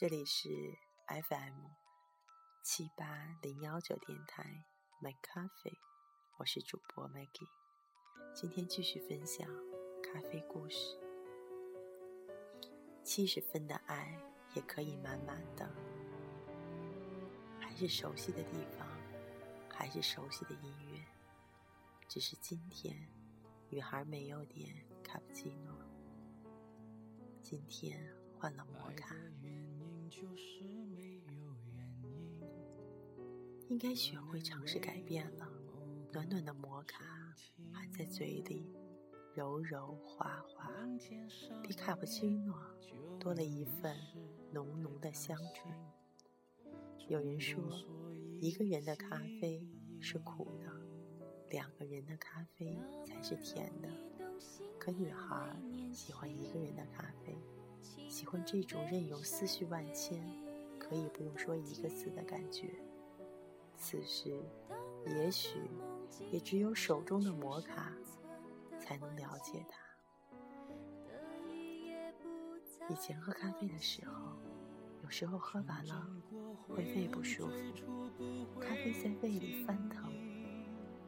这里是 FM 七八零幺九电台，My Coffee，我是主播 Maggie，今天继续分享咖啡故事。七十分的爱也可以满满的，还是熟悉的地方，还是熟悉的音乐，只是今天女孩没有点卡布奇诺，今天。换了摩卡，应该学会尝试改变了。暖暖的摩卡含在嘴里，柔柔滑滑，比卡布奇诺多了一份浓浓的香醇。有人说，一个人的咖啡是苦的，两个人的咖啡才是甜的。可女孩喜欢一个人的咖啡。喜欢这种任由思绪万千，可以不用说一个字的感觉。此时，也许也只有手中的摩卡才能了解它。以前喝咖啡的时候，有时候喝完了会胃不舒服，咖啡在胃里翻腾，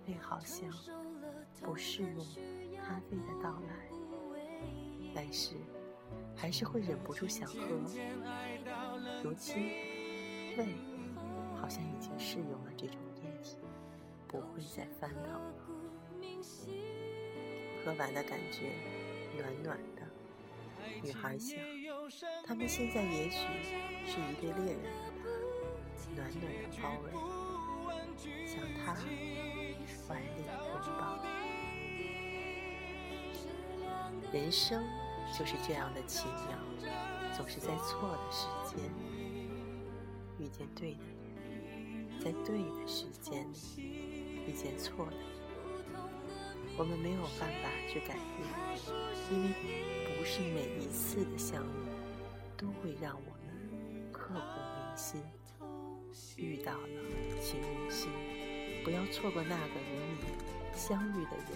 胃好像不适应咖啡的到来，但是。还是会忍不住想喝，如今胃好像已经适应了这种液体，不会再翻腾了。喝完的感觉暖暖的，女孩想，他们现在也许是一对恋人了吧？暖暖的包围，像他怀里拥抱，人生。就是这样的奇妙，总是在错的时间遇见对的人，在对的时间遇见错的人。我们没有办法去改变，因为不是每一次的相遇都会让我们刻骨铭心。遇到了，请用心，不要错过那个与你相遇的人，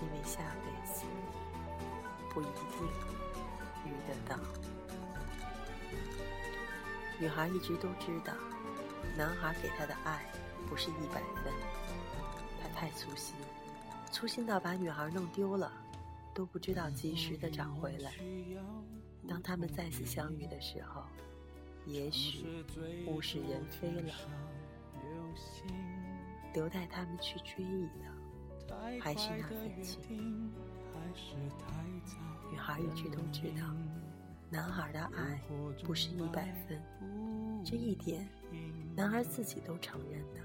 因为下辈子。不一定遇得到。女孩一直都知道，男孩给她的爱不是一百分，他太粗心，粗心到把女孩弄丢了，都不知道及时的找回来。当他们再次相遇的时候，也许物是人非了，留待他们去追忆的，还是那份情。女孩一直都知道，男孩的爱不是一百分，这一点，男孩自己都承认的。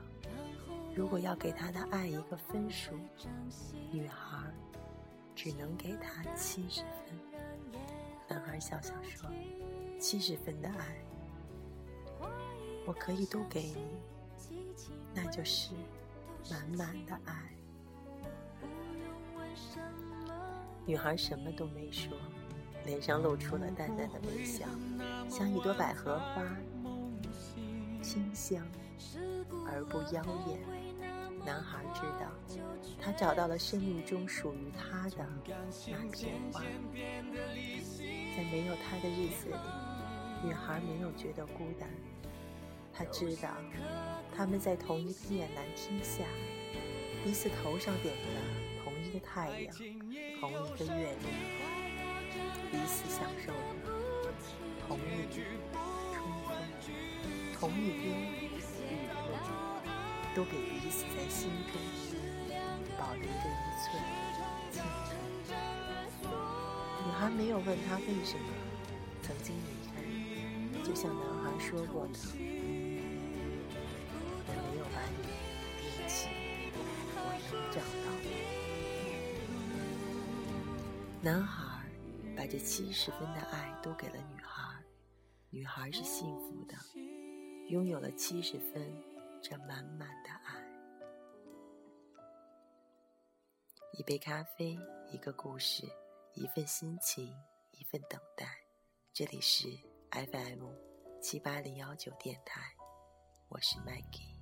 如果要给他的爱一个分数，女孩只能给他七十分。男孩笑笑说：“七十分的爱，我可以都给你，那就是满满的爱。”女孩什么都没说，脸上露出了淡淡的微笑，像一朵百合花，清香而不妖艳。男孩知道，他找到了生命中属于他的那片花。在没有他的日子里，女孩没有觉得孤单。他知道，他们在同一片蓝天下，彼此头上点的。一个太阳，同一个月亮，彼此享受着同一春风，同一边雨露，都给彼此在心中保留着一寸清纯。女孩没有问他为什么曾经离开，就像男孩说过的：“我没有把你丢弃，我能找到。”男孩把这七十分的爱都给了女孩，女孩是幸福的，拥有了七十分这满满的爱。一杯咖啡，一个故事，一份心情，一份等待。这里是 FM 七八零幺九电台，我是 Maggie。